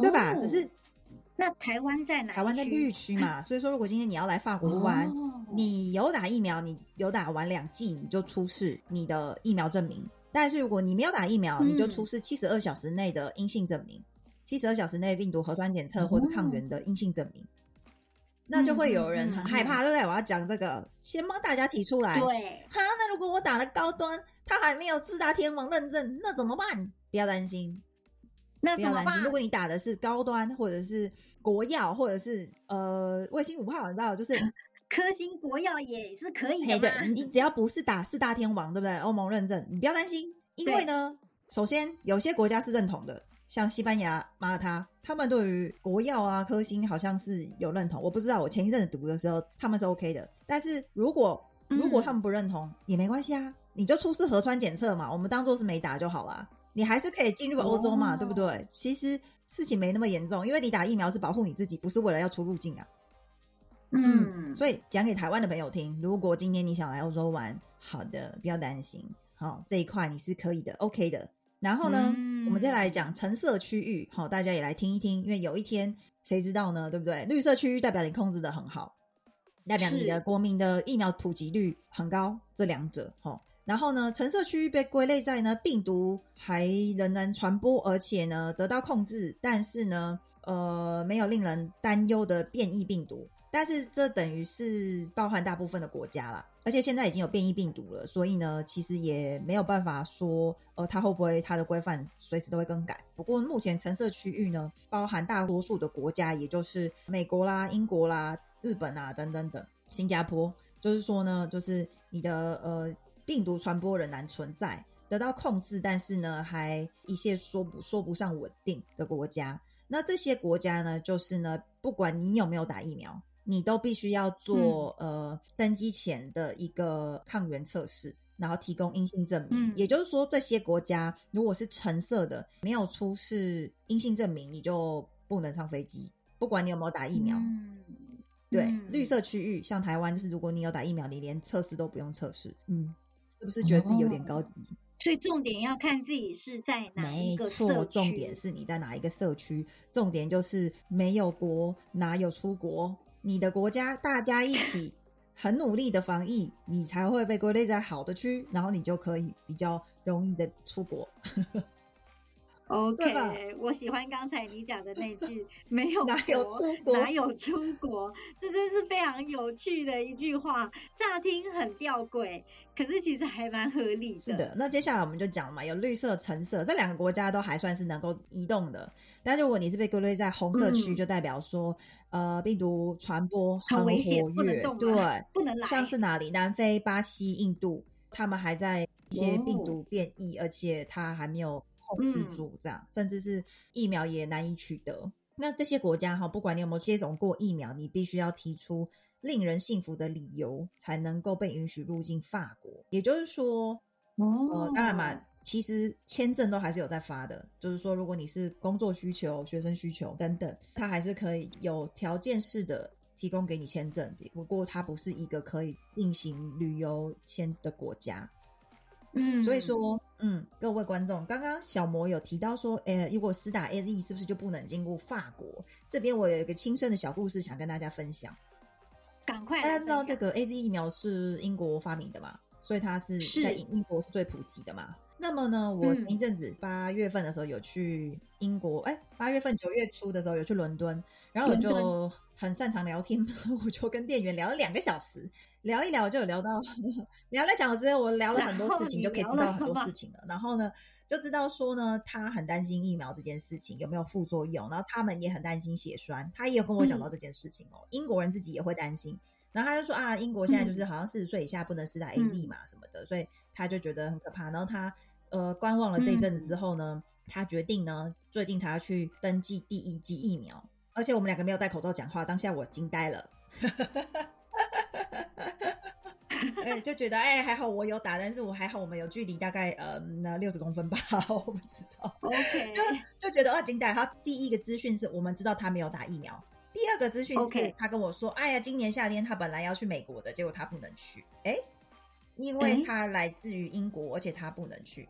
对吧？只是。那台湾在哪？台湾在绿区嘛，所以说如果今天你要来法国玩，你有打疫苗，你有打完两剂，你就出示你的疫苗证明。但是如果你没有打疫苗，你就出示七十二小时内的阴性证明，七十二小时内病毒核酸检测或者抗原的阴性证明。那就会有人很害怕，对不对？我要讲这个，先帮大家提出来。对，哈，那如果我打了高端，他还没有四大天王认证，那怎么办？不要担心。不要担心，如果你打的是高端，或者是国药，或者是呃卫星五号，你知道，就是 科兴国药也是可以的。对，你只要不是打四大天王，对不对？欧盟认证，你不要担心，因为呢，首先有些国家是认同的，像西班牙、马耳他，他们对于国药啊、科兴好像是有认同。我不知道，我前一阵子读的时候，他们是 OK 的。但是如果如果他们不认同，也没关系啊，你就出示核酸检测嘛，我们当做是没打就好了。你还是可以进入欧洲嘛，对不对？其实事情没那么严重，因为你打疫苗是保护你自己，不是为了要出入境啊。嗯，所以讲给台湾的朋友听，如果今天你想来欧洲玩，好的，不要担心，好这一块你是可以的，OK 的。然后呢，我们接下来讲橙色区域，好，大家也来听一听，因为有一天谁知道呢，对不对？绿色区域代表你控制的很好，代表你的国民的疫苗普及率很高，这两者，好。然后呢，橙色区域被归类在呢病毒还仍然传播，而且呢得到控制，但是呢，呃，没有令人担忧的变异病毒。但是这等于是包含大部分的国家啦，而且现在已经有变异病毒了，所以呢，其实也没有办法说，呃，它会不会它的规范随时都会更改。不过目前橙色区域呢，包含大多数的国家，也就是美国啦、英国啦、日本啊等等等，新加坡，就是说呢，就是你的呃。病毒传播仍然存在，得到控制，但是呢，还一切说不说不上稳定的国家。那这些国家呢，就是呢，不管你有没有打疫苗，你都必须要做呃登机前的一个抗原测试，然后提供阴性证明。也就是说，这些国家如果是橙色的，没有出示阴性证明，你就不能上飞机，不管你有没有打疫苗。对，绿色区域像台湾，就是如果你有打疫苗，你连测试都不用测试。嗯。是不是觉得自己有点高级？所以重点要看自己是在哪一个社区。重点是你在哪一个社区。重点就是没有国哪有出国？你的国家大家一起 很努力的防疫，你才会被归类在好的区，然后你就可以比较容易的出国。OK，我喜欢刚才你讲的那句 “没有哪有出国，哪有出国”，这真是非常有趣的一句话。乍听很吊诡，可是其实还蛮合理的。是的，那接下来我们就讲嘛，有绿色、橙色这两个国家都还算是能够移动的。但是如果你是被归类在红色区，就代表说，呃，病毒传播很危险，不能动，对，不能来。像是哪里？南非、巴西、印度，他们还在一些病毒变异，而且它还没有。控制住这样，甚至是疫苗也难以取得。那这些国家哈，不管你有没有接种过疫苗，你必须要提出令人信服的理由，才能够被允许入境法国。也就是说，哦，当然嘛，其实签证都还是有在发的。就是说，如果你是工作需求、学生需求等等，它还是可以有条件式的提供给你签证。不过，它不是一个可以进行旅游签的国家。嗯，所以说，嗯，各位观众，刚刚小魔有提到说，呃，如果私打 A Z 是不是就不能进入法国？这边我有一个亲身的小故事想跟大家分享。赶快，大家知道这个 A Z 疫苗是英国发明的嘛？所以它是在英国是最普及的嘛？那么呢，我前一阵子八月份的时候有去英国，哎，八月份九月初的时候有去伦敦，然后我就很擅长聊天，我就跟店员聊了两个小时，聊一聊就有聊到 聊了小时，我聊了很多事情，就可以知道很多事情了。然后呢，就知道说呢，他很担心疫苗这件事情有没有副作用，然后他们也很担心血栓，他也有跟我讲到这件事情哦。英国人自己也会担心，然后他就说啊，英国现在就是好像四十岁以下不能施打 A D 嘛什么的，所以他就觉得很可怕。然后他。呃，观望了这一阵子之后呢，他决定呢，最近才要去登记第一剂疫苗。而且我们两个没有戴口罩讲话，当下我惊呆了。哎，就觉得哎，还好我有打，但是我还好我们有距离，大概呃那六十公分吧，我不知道。OK，就就觉得啊惊呆。他第一个资讯是我们知道他没有打疫苗，第二个资讯是他跟我说，哎呀，今年夏天他本来要去美国的，结果他不能去，哎，因为他来自于英国，而且他不能去。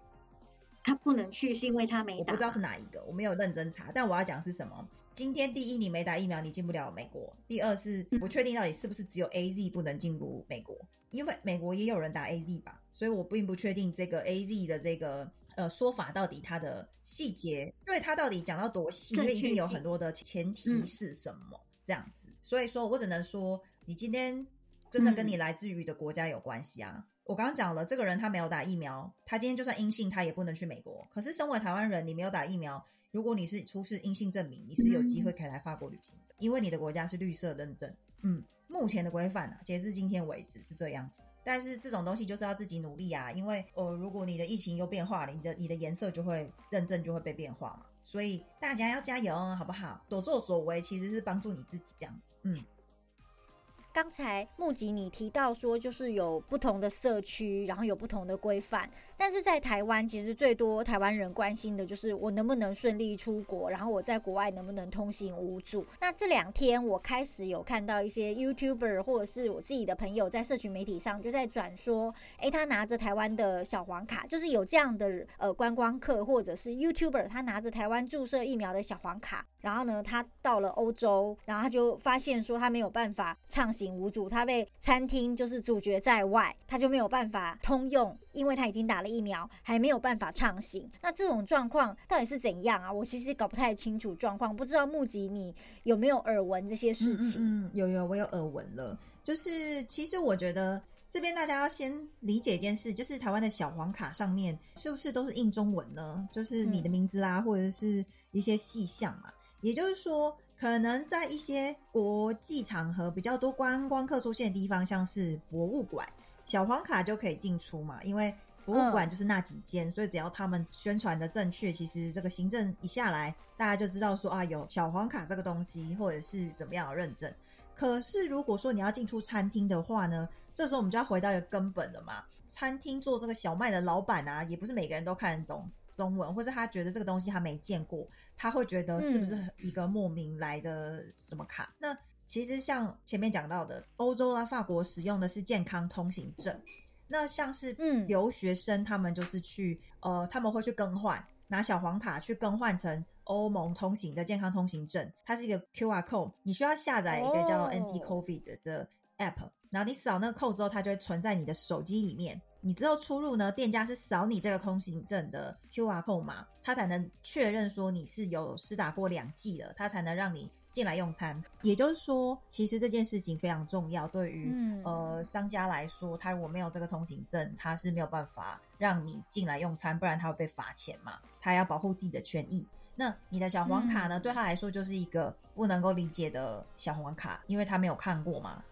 他不能去是因为他没打，我不知道是哪一个，我没有认真查。但我要讲是什么？今天第一，你没打疫苗，你进不了美国；第二是不确定到底是不是只有 A Z 不能进入美国，因为美国也有人打 A Z 吧，所以我并不确定这个 A Z 的这个呃说法到底它的细节，对它到底讲到多细，因为一定有很多的前提是什么这样子。所以说我只能说，你今天真的跟你来自于的国家有关系啊。我刚刚讲了，这个人他没有打疫苗，他今天就算阴性，他也不能去美国。可是身为台湾人，你没有打疫苗，如果你是出示阴性证明，你是有机会可以来法国旅行的，因为你的国家是绿色认证。嗯，目前的规范啊，截至今天为止是这样子。但是这种东西就是要自己努力啊，因为呃，如果你的疫情又变化了，你的你的颜色就会认证就会被变化嘛。所以大家要加油，好不好？所作所为其实是帮助你自己这样。嗯。刚才木吉你提到说，就是有不同的社区，然后有不同的规范。但是在台湾，其实最多台湾人关心的就是我能不能顺利出国，然后我在国外能不能通行无阻。那这两天我开始有看到一些 YouTuber 或者是我自己的朋友在社群媒体上就在转说，哎，他拿着台湾的小黄卡，就是有这样的呃观光客或者是 YouTuber，他拿着台湾注射疫苗的小黄卡，然后呢，他到了欧洲，然后他就发现说他没有办法畅行。无阻，他被餐厅就是主角在外，他就没有办法通用，因为他已经打了疫苗，还没有办法畅行。那这种状况到底是怎样啊？我其实搞不太清楚状况，不知道木吉你有没有耳闻这些事情？嗯，有有，我有耳闻了。就是其实我觉得这边大家要先理解一件事，就是台湾的小黄卡上面是不是都是印中文呢？就是你的名字啦，或者是一些细项嘛。也就是说。可能在一些国际场合比较多观光客出现的地方，像是博物馆，小黄卡就可以进出嘛。因为博物馆就是那几间，所以只要他们宣传的正确，其实这个行政一下来，大家就知道说啊，有小黄卡这个东西，或者是怎么样的认证。可是如果说你要进出餐厅的话呢，这时候我们就要回到一个根本了嘛。餐厅做这个小麦的老板啊，也不是每个人都看得懂中文，或者他觉得这个东西他没见过。他会觉得是不是一个莫名来的什么卡？那其实像前面讲到的，欧洲啊、法国使用的是健康通行证。那像是嗯留学生，他们就是去呃，他们会去更换，拿小黄卡去更换成欧盟通行的健康通行证。它是一个 QR code，你需要下载一个叫 Anti Covid 的 app，然后你扫那个 code 之后，它就会存在你的手机里面。你之后出入呢？店家是扫你这个通行证的 QR code 码，他才能确认说你是有施打过两剂的，他才能让你进来用餐。也就是说，其实这件事情非常重要，对于呃商家来说，他如果没有这个通行证，他是没有办法让你进来用餐，不然他会被罚钱嘛。他要保护自己的权益。那你的小黄卡呢？对他来说就是一个不能够理解的小黄卡，因为他没有看过嘛。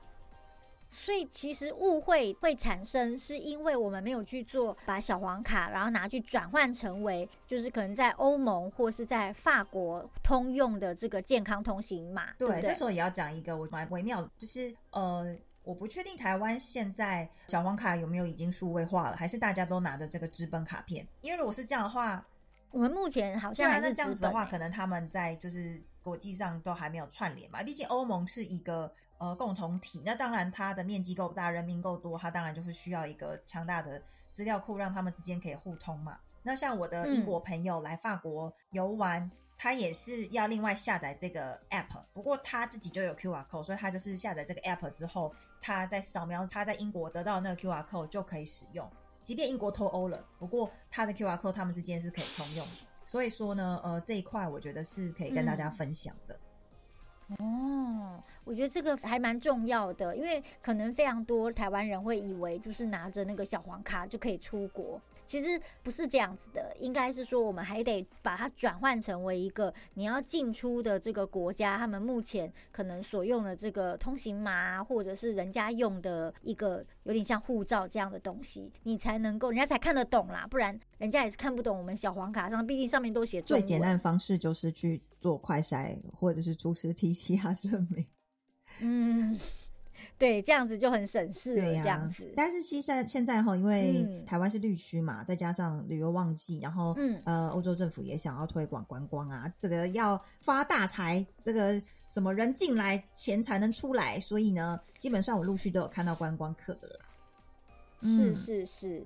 所以其实误会会产生，是因为我们没有去做把小黄卡，然后拿去转换成为，就是可能在欧盟或是在法国通用的这个健康通行码。对，这时候也要讲一个我蛮微妙，就是呃，我不确定台湾现在小黄卡有没有已经数位化了，还是大家都拿着这个纸本卡片？因为如果是这样的话，我们目前好像还是这样子的话，可能他们在就是国际上都还没有串联嘛，毕竟欧盟是一个。呃，共同体那当然，它的面积够大，人民够多，它当然就是需要一个强大的资料库，让他们之间可以互通嘛。那像我的英国朋友来法国游玩，他也是要另外下载这个 app，不过他自己就有 QR code，所以他就是下载这个 app 之后，他在扫描他在英国得到那个 QR code 就可以使用。即便英国脱欧了，不过他的 QR code 他们之间是可以通用的。所以说呢，呃，这一块我觉得是可以跟大家分享的。哦，我觉得这个还蛮重要的，因为可能非常多台湾人会以为就是拿着那个小黄卡就可以出国。其实不是这样子的，应该是说我们还得把它转换成为一个你要进出的这个国家，他们目前可能所用的这个通行码，或者是人家用的一个有点像护照这样的东西，你才能够人家才看得懂啦，不然人家也是看不懂我们小黄卡上，毕竟上面都写最简单的方式就是去做快筛或者是出示 PCR 证明。嗯。对，这样子就很省事了。这样子，但是其实现在哈，因为台湾是绿区嘛，再加上旅游旺季，然后嗯呃，欧洲政府也想要推广观光啊，这个要发大财，这个什么人进来，钱才能出来，所以呢，基本上我陆续都有看到观光客的啦。是是是，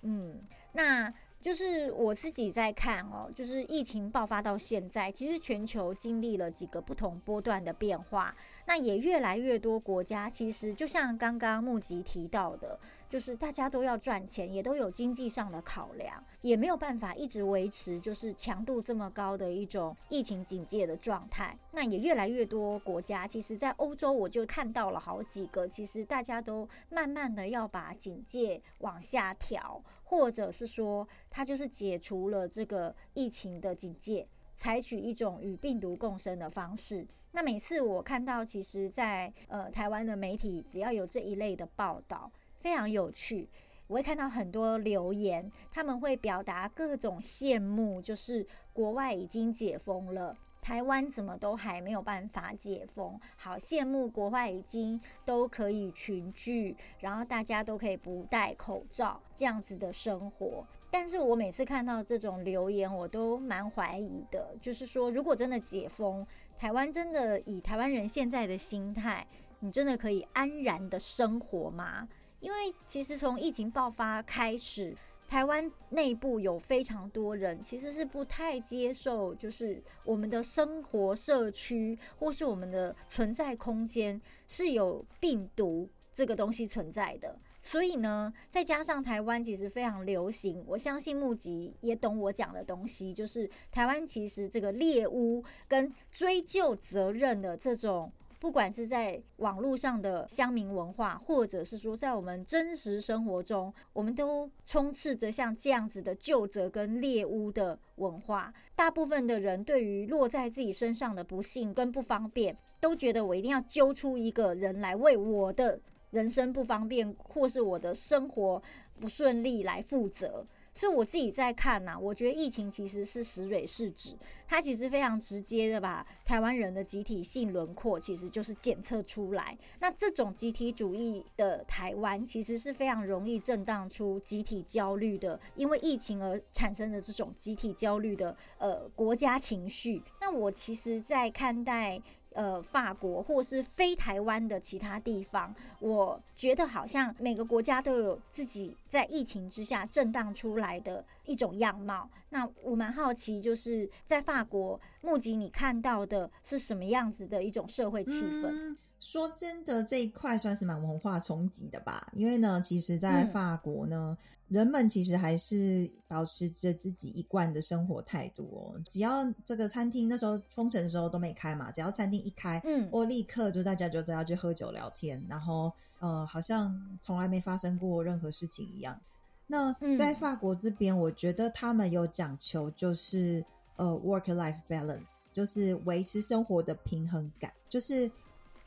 嗯，那。就是我自己在看哦，就是疫情爆发到现在，其实全球经历了几个不同波段的变化，那也越来越多国家，其实就像刚刚木吉提到的。就是大家都要赚钱，也都有经济上的考量，也没有办法一直维持就是强度这么高的一种疫情警戒的状态。那也越来越多国家，其实，在欧洲我就看到了好几个，其实大家都慢慢的要把警戒往下调，或者是说，它就是解除了这个疫情的警戒，采取一种与病毒共生的方式。那每次我看到，其实，在呃台湾的媒体，只要有这一类的报道。非常有趣，我会看到很多留言，他们会表达各种羡慕，就是国外已经解封了，台湾怎么都还没有办法解封，好羡慕国外已经都可以群聚，然后大家都可以不戴口罩这样子的生活。但是我每次看到这种留言，我都蛮怀疑的，就是说，如果真的解封，台湾真的以台湾人现在的心态，你真的可以安然的生活吗？因为其实从疫情爆发开始，台湾内部有非常多人其实是不太接受，就是我们的生活社区或是我们的存在空间是有病毒这个东西存在的。所以呢，再加上台湾其实非常流行，我相信木吉也懂我讲的东西，就是台湾其实这个猎巫跟追究责任的这种。不管是在网络上的乡民文化，或者是说在我们真实生活中，我们都充斥着像这样子的旧责跟猎巫的文化。大部分的人对于落在自己身上的不幸跟不方便，都觉得我一定要揪出一个人来为我的人生不方便或是我的生活不顺利来负责。所以我自己在看呐，我觉得疫情其实是石蕊试纸，它其实非常直接的把台湾人的集体性轮廓其实就是检测出来。那这种集体主义的台湾，其实是非常容易震荡出集体焦虑的，因为疫情而产生的这种集体焦虑的呃国家情绪。那我其实，在看待。呃，法国或是非台湾的其他地方，我觉得好像每个国家都有自己在疫情之下震荡出来的一种样貌。那我蛮好奇，就是在法国，目击你看到的是什么样子的一种社会气氛？说真的，这一块算是蛮文化冲击的吧。因为呢，其实，在法国呢，人们其实还是保持着自己一贯的生活态度哦。只要这个餐厅那时候封城的时候都没开嘛，只要餐厅一开，嗯，我立刻就大家就在要去喝酒聊天，然后呃，好像从来没发生过任何事情一样。那在法国这边，我觉得他们有讲求，就是呃，work-life balance，就是维持生活的平衡感，就是。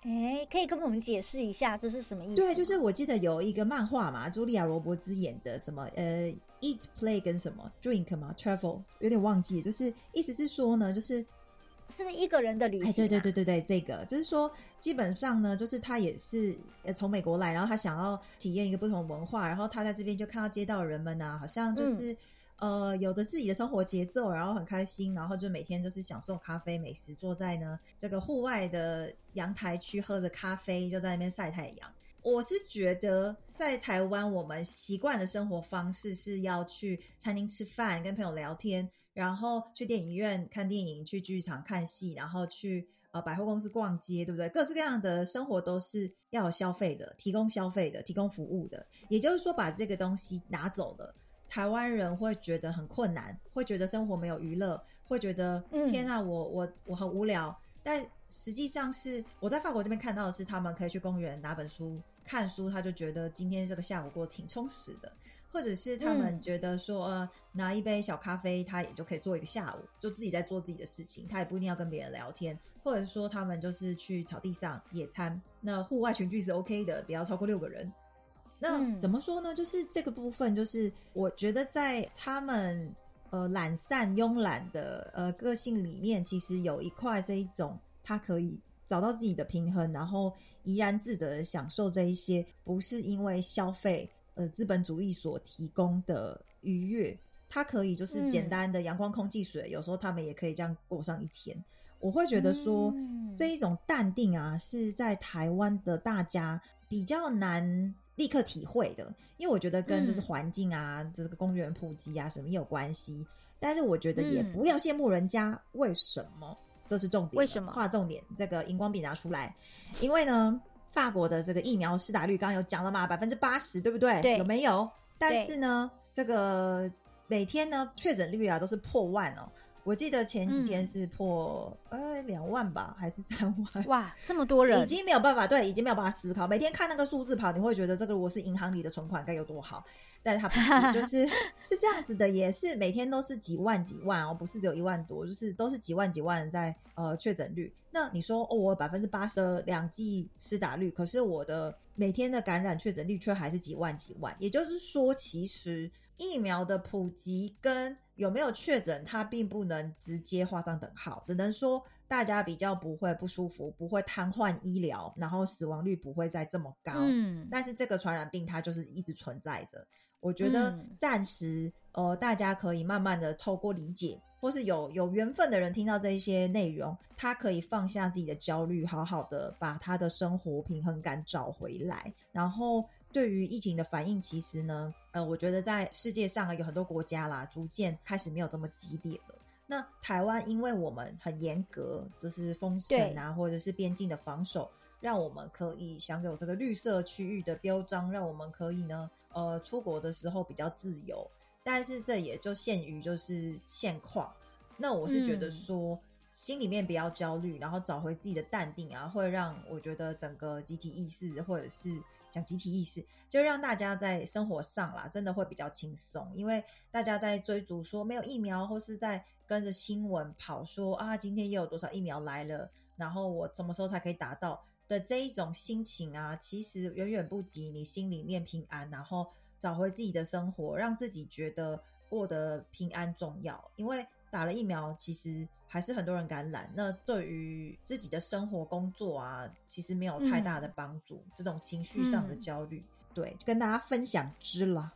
哎，可以跟我们解释一下这是什么意思？对，就是我记得有一个漫画嘛，茱莉亚·罗伯兹演的什么呃，eat play 跟什么 drink 嘛，travel 有点忘记，就是意思是说呢，就是是不是一个人的旅行？对对对对对，这个就是说，基本上呢，就是他也是呃从美国来，然后他想要体验一个不同文化，然后他在这边就看到街道的人们呢，好像就是。呃，有的自己的生活节奏，然后很开心，然后就每天就是享受咖啡美食，坐在呢这个户外的阳台区喝着咖啡，就在那边晒太阳。我是觉得在台湾，我们习惯的生活方式是要去餐厅吃饭，跟朋友聊天，然后去电影院看电影，去剧场看戏，然后去呃百货公司逛街，对不对？各式各样的生活都是要有消费的，提供消费的，提供服务的。也就是说，把这个东西拿走了，台湾人会觉得很困难，会觉得生活没有娱乐，会觉得天啊，我我我很无聊。但实际上是我在法国这边看到的是，他们可以去公园拿本书看书，他就觉得今天这个下午过挺充实的；或者是他们觉得说，呃，拿一杯小咖啡，他也就可以做一个下午，就自己在做自己的事情，他也不一定要跟别人聊天；或者说他们就是去草地上野餐，那户外群聚是 OK 的，不要超过六个人。那怎么说呢？就是这个部分，就是我觉得在他们。呃，懒散慵懒的呃个性里面，其实有一块这一种，他可以找到自己的平衡，然后怡然自得的享受这一些，不是因为消费呃资本主义所提供的愉悦，他可以就是简单的阳光、空气、水，有时候他们也可以这样过上一天。我会觉得说，这一种淡定啊，是在台湾的大家比较难。立刻体会的，因为我觉得跟就是环境啊，这个公园普及啊什么也有关系。但是我觉得也不要羡慕人家，为什么？这是重点。为什么？划重点，这个荧光笔拿出来。因为呢，法国的这个疫苗施打率刚刚有讲了嘛，百分之八十，对不对？对。有没有？但是呢，这个每天呢确诊率啊都是破万哦。我记得前几天是破呃两万吧，还是三万？哇，这么多人，已经没有办法对，已经没有办法思考。每天看那个数字跑，你会觉得这个如果是银行里的存款该有多好，但是它不是，就是 是这样子的，也是每天都是几万几万哦，不是只有一万多，就是都是几万几万在呃确诊率。那你说哦，我百分之八十的两剂施打率，可是我的每天的感染确诊率却还是几万几万，也就是说，其实疫苗的普及跟有没有确诊，它并不能直接画上等号，只能说大家比较不会不舒服，不会瘫痪医疗，然后死亡率不会再这么高。嗯，但是这个传染病它就是一直存在着。我觉得暂时呃，大家可以慢慢的透过理解，或是有有缘分的人听到这一些内容，他可以放下自己的焦虑，好好的把他的生活平衡感找回来，然后。对于疫情的反应，其实呢，呃，我觉得在世界上啊，有很多国家啦，逐渐开始没有这么激烈了。那台湾，因为我们很严格，就是封城啊，或者是边境的防守，让我们可以享有这个绿色区域的标章，让我们可以呢，呃，出国的时候比较自由。但是这也就限于就是现况。那我是觉得说，心里面比较焦虑，然后找回自己的淡定啊，会让我觉得整个集体意识或者是。讲集体意识，就让大家在生活上啦，真的会比较轻松，因为大家在追逐说没有疫苗，或是在跟着新闻跑说啊，今天又有多少疫苗来了，然后我什么时候才可以达到的这一种心情啊，其实远远不及你心里面平安，然后找回自己的生活，让自己觉得过得平安重要，因为打了疫苗，其实。还是很多人感染，那对于自己的生活、工作啊，其实没有太大的帮助。这种情绪上的焦虑，对，跟大家分享之了。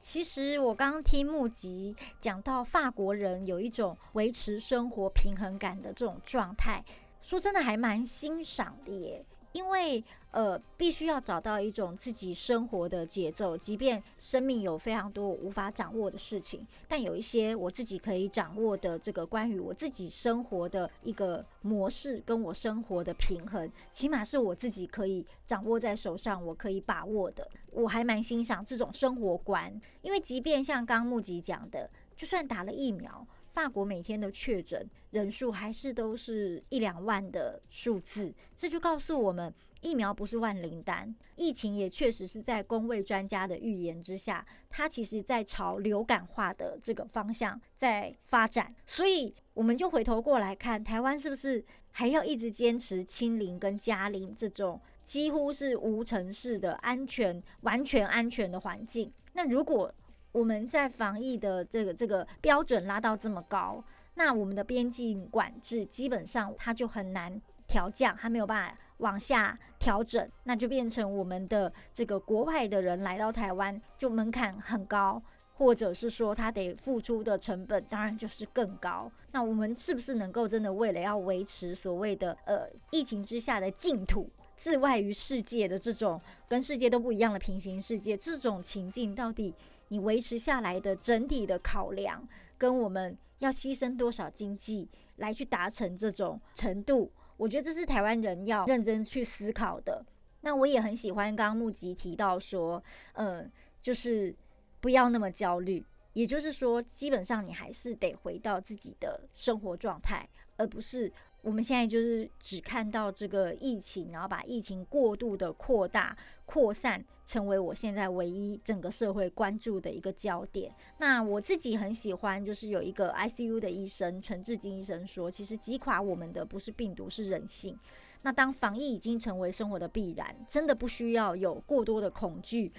其实我刚刚听木吉讲到法国人有一种维持生活平衡感的这种状态，说真的还蛮欣赏的耶，因为。呃，必须要找到一种自己生活的节奏，即便生命有非常多无法掌握的事情，但有一些我自己可以掌握的这个关于我自己生活的一个模式，跟我生活的平衡，起码是我自己可以掌握在手上，我可以把握的。我还蛮欣赏这种生活观，因为即便像刚木吉讲的，就算打了疫苗。法国每天的确诊人数还是都是一两万的数字，这就告诉我们，疫苗不是万灵丹，疫情也确实是在工位专家的预言之下，它其实在朝流感化的这个方向在发展。所以，我们就回头过来看，台湾是不是还要一直坚持清零跟加零这种几乎是无城市的安全、完全安全的环境？那如果我们在防疫的这个这个标准拉到这么高，那我们的边境管制基本上它就很难调降，它没有办法往下调整，那就变成我们的这个国外的人来到台湾就门槛很高，或者是说他得付出的成本当然就是更高。那我们是不是能够真的为了要维持所谓的呃疫情之下的净土？自外于世界的这种跟世界都不一样的平行世界，这种情境到底你维持下来的整体的考量，跟我们要牺牲多少经济来去达成这种程度，我觉得这是台湾人要认真去思考的。那我也很喜欢刚刚木吉提到说，嗯，就是不要那么焦虑，也就是说，基本上你还是得回到自己的生活状态，而不是。我们现在就是只看到这个疫情，然后把疫情过度的扩大、扩散，成为我现在唯一整个社会关注的一个焦点。那我自己很喜欢，就是有一个 ICU 的医生陈志金医生说，其实击垮我们的不是病毒，是人性。那当防疫已经成为生活的必然，真的不需要有过多的恐惧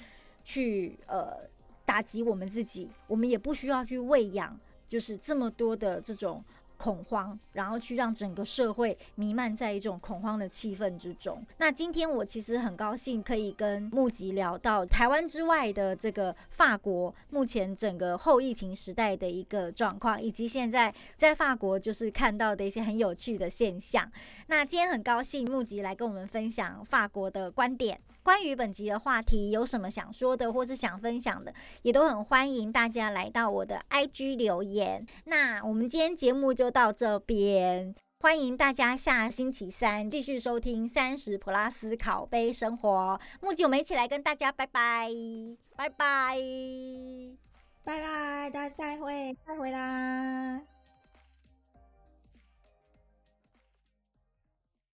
去呃打击我们自己，我们也不需要去喂养，就是这么多的这种。恐慌，然后去让整个社会弥漫在一种恐慌的气氛之中。那今天我其实很高兴可以跟木吉聊到台湾之外的这个法国目前整个后疫情时代的一个状况，以及现在在法国就是看到的一些很有趣的现象。那今天很高兴木吉来跟我们分享法国的观点。关于本集的话题，有什么想说的，或是想分享的，也都很欢迎大家来到我的 IG 留言。那我们今天节目就到这边，欢迎大家下星期三继续收听三十普拉斯考杯生活。木吉，我们一起来跟大家拜拜，拜拜，拜拜，大家再会，再会啦。